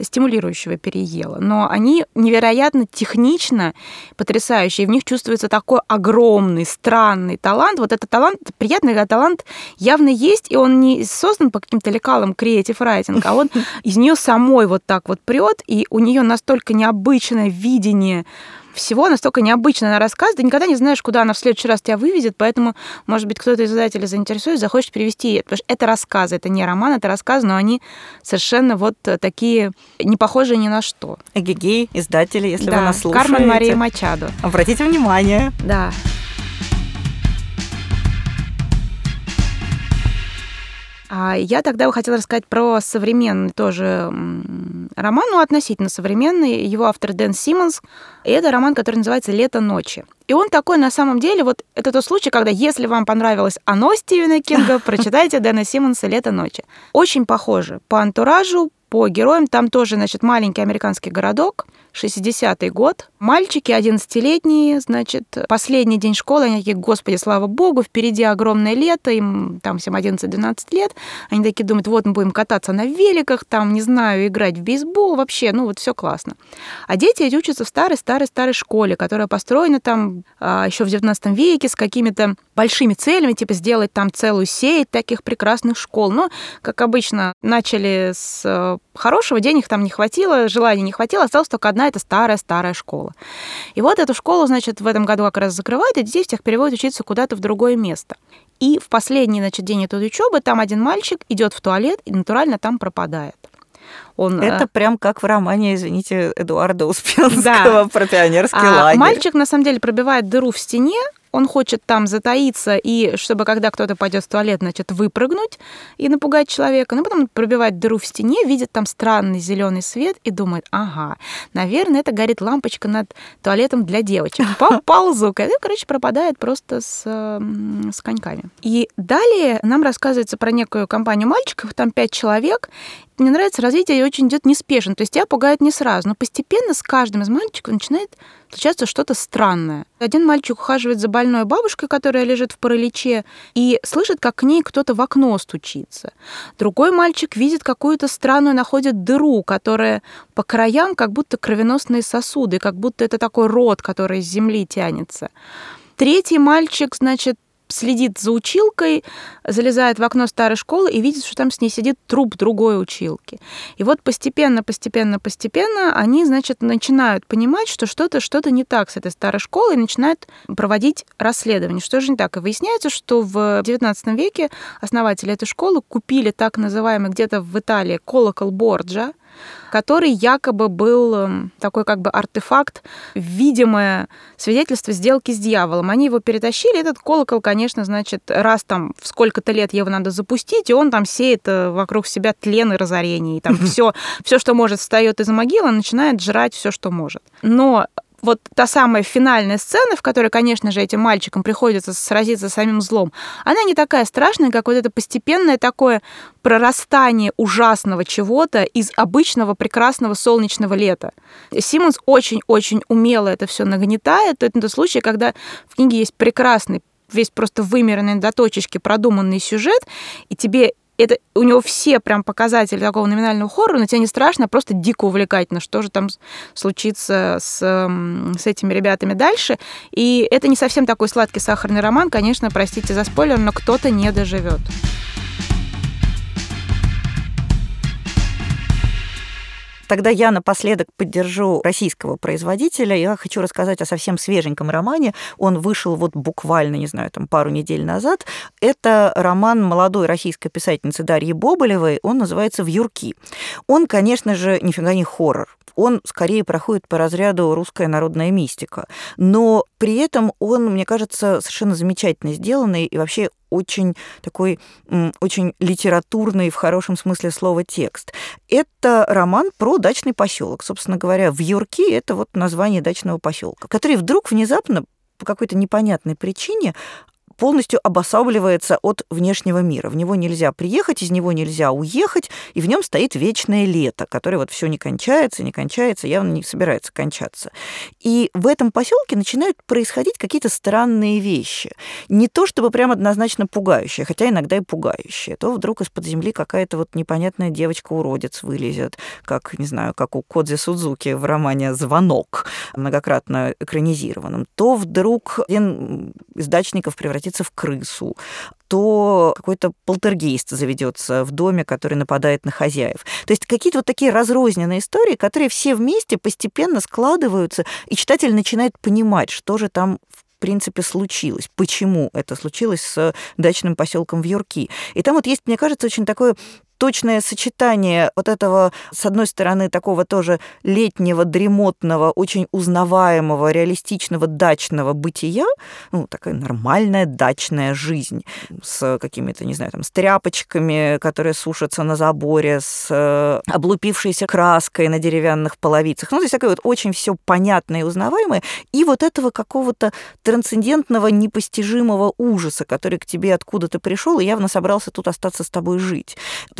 [SPEAKER 2] стимулирующего переела. Но они невероятно технично потрясающие, в них чувствуется такой огромный, странный талант. Вот этот талант, приятный талант явно есть, и он не создан по каким-то лекалам creative writing, а он *laughs* из нее самой вот так вот прет, и у нее настолько необычное видение всего настолько необычно она рассказывает, ты никогда не знаешь, куда она в следующий раз тебя выведет, поэтому, может быть, кто-то из издателей заинтересует, захочет перевести, потому что это рассказы, это не роман, это рассказы, но они совершенно вот такие, не похожие ни на что.
[SPEAKER 1] Эгегей, издатели, если
[SPEAKER 2] да,
[SPEAKER 1] вы нас слушаете.
[SPEAKER 2] Кармен Мария Мачадо.
[SPEAKER 1] Обратите внимание.
[SPEAKER 2] Да. Я тогда хотела рассказать про современный тоже роман, ну, относительно современный. Его автор Дэн Симмонс. И это роман, который называется «Лето ночи». И он такой, на самом деле, вот это тот случай, когда если вам понравилось оно Стивена Кинга, прочитайте Дэна Симмонса «Лето ночи». Очень похоже по антуражу, по героям. Там тоже, значит, маленький американский городок, 60-й год. Мальчики 11-летние, значит, последний день школы, они такие, господи, слава богу, впереди огромное лето, им там всем 11-12 лет. Они такие думают, вот мы будем кататься на великах, там, не знаю, играть в бейсбол, вообще, ну вот все классно. А дети эти учатся в старой-старой-старой школе, которая построена там а, еще в 19 веке с какими-то большими целями, типа сделать там целую сеть таких прекрасных школ. Но, как обычно, начали с э, хорошего, денег там не хватило, желания не хватило, осталась только одна, это старая-старая школа. И вот эту школу, значит, в этом году как раз закрывают, и детей всех переводят учиться куда-то в другое место. И в последний, значит, день этой учебы там один мальчик идет в туалет и натурально там пропадает.
[SPEAKER 1] Он, это э, прям как в романе, извините, Эдуарда Успенского да. про пионерский а лагерь.
[SPEAKER 2] Мальчик на самом деле пробивает дыру в стене, он хочет там затаиться, и чтобы когда кто-то пойдет в туалет, значит, выпрыгнуть и напугать человека. Но потом пробивает дыру в стене, видит там странный зеленый свет и думает, ага, наверное, это горит лампочка над туалетом для девочек. *laughs* Ползу-ка. И, короче, пропадает просто с, с коньками. И далее нам рассказывается про некую компанию мальчиков, там пять человек, мне нравится развитие, и очень идет неспешно. То есть тебя пугает не сразу, но постепенно с каждым из мальчиков начинает случаться что-то странное. Один мальчик ухаживает за больной бабушкой, которая лежит в параличе, и слышит, как к ней кто-то в окно стучится. Другой мальчик видит какую-то странную, находит дыру, которая по краям как будто кровеносные сосуды, как будто это такой рот, который из земли тянется. Третий мальчик, значит, следит за училкой, залезает в окно старой школы и видит, что там с ней сидит труп другой училки. И вот постепенно, постепенно, постепенно они, значит, начинают понимать, что что-то что-то не так с этой старой школой, и начинают проводить расследование. Что же не так? И выясняется, что в XIX веке основатели этой школы купили так называемый где-то в Италии колокол Борджа, который якобы был эм, такой как бы артефакт, видимое свидетельство сделки с дьяволом. Они его перетащили, этот колокол, конечно, значит, раз там в сколько-то лет его надо запустить, и он там сеет э, вокруг себя тлен и разорение, и там *laughs* все, все, что может, встает из могилы, начинает жрать все, что может. Но вот та самая финальная сцена, в которой, конечно же, этим мальчикам приходится сразиться с самим злом, она не такая страшная, как вот это постепенное такое прорастание ужасного чего-то из обычного прекрасного солнечного лета. Симмонс очень-очень умело это все нагнетает. Это тот случай, когда в книге есть прекрасный, весь просто вымеренный до точечки продуманный сюжет, и тебе это у него все прям показатели такого номинального хоррора, но тебе не страшно, а просто дико увлекательно, что же там случится с, с этими ребятами дальше. И это не совсем такой сладкий сахарный роман, конечно, простите за спойлер, но кто-то не доживет.
[SPEAKER 1] Тогда я напоследок поддержу российского производителя. Я хочу рассказать о совсем свеженьком романе. Он вышел вот буквально, не знаю, там пару недель назад. Это роман молодой российской писательницы Дарьи Боболевой. Он называется «Вьюрки». Он, конечно же, нифига не хоррор он скорее проходит по разряду русская народная мистика. Но при этом он, мне кажется, совершенно замечательно сделанный и вообще очень такой, очень литературный в хорошем смысле слова текст. Это роман про дачный поселок. Собственно говоря, в Юрке это вот название дачного поселка, который вдруг внезапно по какой-то непонятной причине полностью обосабливается от внешнего мира. В него нельзя приехать, из него нельзя уехать, и в нем стоит вечное лето, которое вот все не кончается, не кончается, явно не собирается кончаться. И в этом поселке начинают происходить какие-то странные вещи. Не то чтобы прям однозначно пугающие, хотя иногда и пугающие. То вдруг из-под земли какая-то вот непонятная девочка-уродец вылезет, как, не знаю, как у Кодзи Судзуки в романе «Звонок», многократно экранизированном. То вдруг один из дачников превратится превратится в крысу, то какой-то полтергейст заведется в доме, который нападает на хозяев. То есть какие-то вот такие разрозненные истории, которые все вместе постепенно складываются, и читатель начинает понимать, что же там в принципе, случилось, почему это случилось с дачным поселком в Юрки. И там вот есть, мне кажется, очень такое точное сочетание вот этого, с одной стороны, такого тоже летнего, дремотного, очень узнаваемого, реалистичного дачного бытия, ну, такая нормальная дачная жизнь с какими-то, не знаю, там, с тряпочками, которые сушатся на заборе, с э, облупившейся краской на деревянных половицах. Ну, то есть такое вот очень все понятное и узнаваемое, и вот этого какого-то трансцендентного, непостижимого ужаса, который к тебе откуда-то пришел и явно собрался тут остаться с тобой жить.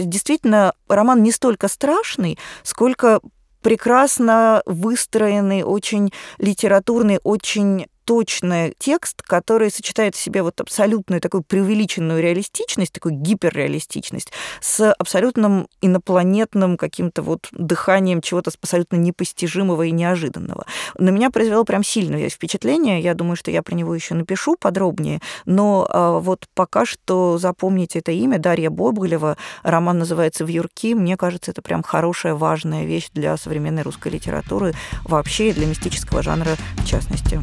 [SPEAKER 1] Действительно роман не столько страшный, сколько прекрасно выстроенный, очень литературный, очень точный текст, который сочетает в себе вот абсолютную такую преувеличенную реалистичность, такую гиперреалистичность с абсолютным инопланетным каким-то вот дыханием чего-то абсолютно непостижимого и неожиданного. На меня произвело прям сильное впечатление. Я думаю, что я про него еще напишу подробнее, но а, вот пока что запомните это имя Дарья Бобылева. Роман называется «Вьюрки». Мне кажется, это прям хорошая, важная вещь для современной русской литературы вообще и для мистического жанра в частности.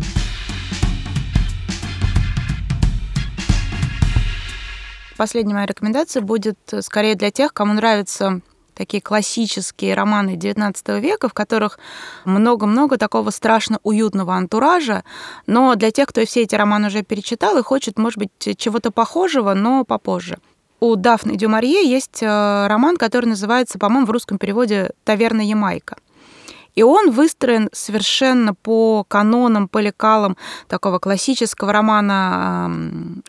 [SPEAKER 2] Последняя моя рекомендация будет э, скорее для тех, кому нравятся такие классические романы XIX века, в которых много-много такого страшно уютного антуража, но для тех, кто все эти романы уже перечитал и хочет, может быть, чего-то похожего, но попозже. У Дафны Дюмарье есть э, роман, который называется, по-моему, в русском переводе «Таверна Ямайка». И он выстроен совершенно по канонам, по лекалам такого классического романа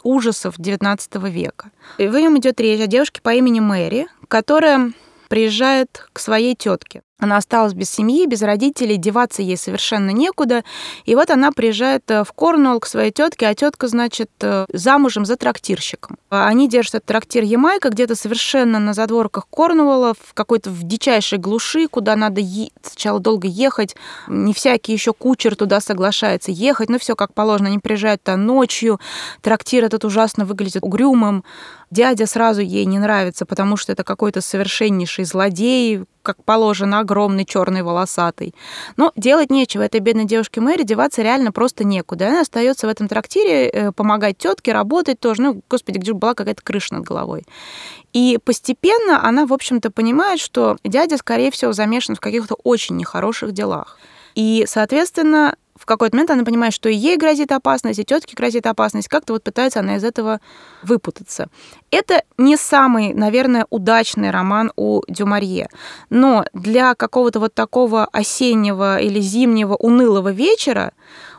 [SPEAKER 2] ужасов XIX века. И в нем идет речь о девушке по имени Мэри, которая приезжает к своей тетке. Она осталась без семьи, без родителей, деваться ей совершенно некуда. И вот она приезжает э, в Корнуолл к своей тетке, а тетка, значит, э, замужем за трактирщиком. Они держат этот трактир Ямайка где-то совершенно на задворках Корнуолла, в какой-то в дичайшей глуши, куда надо е- сначала долго ехать. Не всякий еще кучер туда соглашается ехать, но все как положено. Они приезжают то ночью, трактир этот ужасно выглядит угрюмым. Дядя сразу ей не нравится, потому что это какой-то совершеннейший злодей, как положено, огромный, черный, волосатый. Но делать нечего. Этой бедной девушке Мэри деваться реально просто некуда. Она остается в этом трактире, э, помогать тетке, работать тоже. Ну, господи, где же была какая-то крыша над головой. И постепенно она, в общем-то, понимает, что дядя, скорее всего, замешан в каких-то очень нехороших делах. И, соответственно, в какой-то момент она понимает, что и ей грозит опасность, и тетке грозит опасность. Как-то вот пытается она из этого выпутаться. Это не самый, наверное, удачный роман у Дюмарье. Но для какого-то вот такого осеннего или зимнего унылого вечера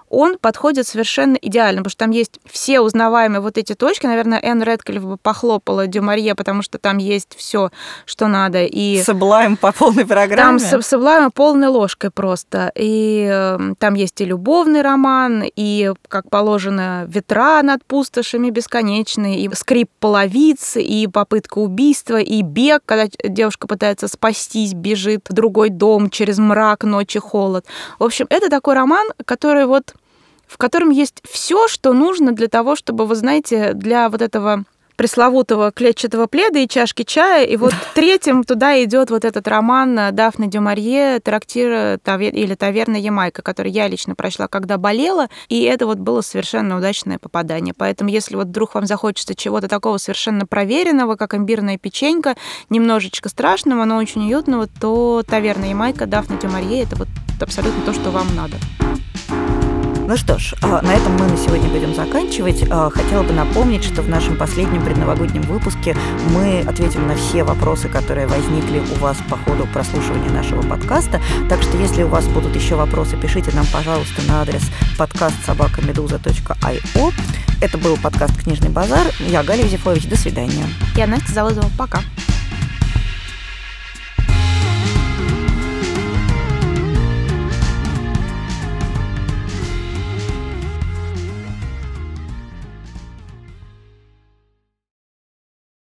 [SPEAKER 2] он подходит совершенно идеально, потому что там есть все узнаваемые вот эти точки. Наверное, Энн Редклифф бы похлопала Дюмарье, потому что там есть все, что надо. И
[SPEAKER 1] Саблаем по полной программе.
[SPEAKER 2] Там Саблаем полной ложкой просто. И э, там есть и любовный роман, и, как положено, ветра над пустошами бесконечные, и скрип половиц, и попытка убийства, и бег, когда девушка пытается спастись, бежит в другой дом через мрак, ночи, холод. В общем, это такой роман, который вот в котором есть все, что нужно для того, чтобы, вы знаете, для вот этого пресловутого клетчатого пледа и чашки чая. И вот третьим туда идет вот этот роман Дафны Дюмарье «Трактир или таверна Ямайка», который я лично прочла, когда болела, и это вот было совершенно удачное попадание. Поэтому если вот вдруг вам захочется чего-то такого совершенно проверенного, как имбирная печенька, немножечко страшного, но очень уютного, то таверна Ямайка Дафна Дюмарье — это вот абсолютно то, что вам надо.
[SPEAKER 1] Ну что ж, а, на этом мы на сегодня будем заканчивать. А, хотела бы напомнить, что в нашем последнем предновогоднем выпуске мы ответим на все вопросы, которые возникли у вас по ходу прослушивания нашего подкаста. Так что, если у вас будут еще вопросы, пишите нам, пожалуйста, на адрес подкаст собакамедуза.io. Это был подкаст «Книжный базар». Я Галя Юзефович. До свидания.
[SPEAKER 2] Я Настя Залозова. Пока.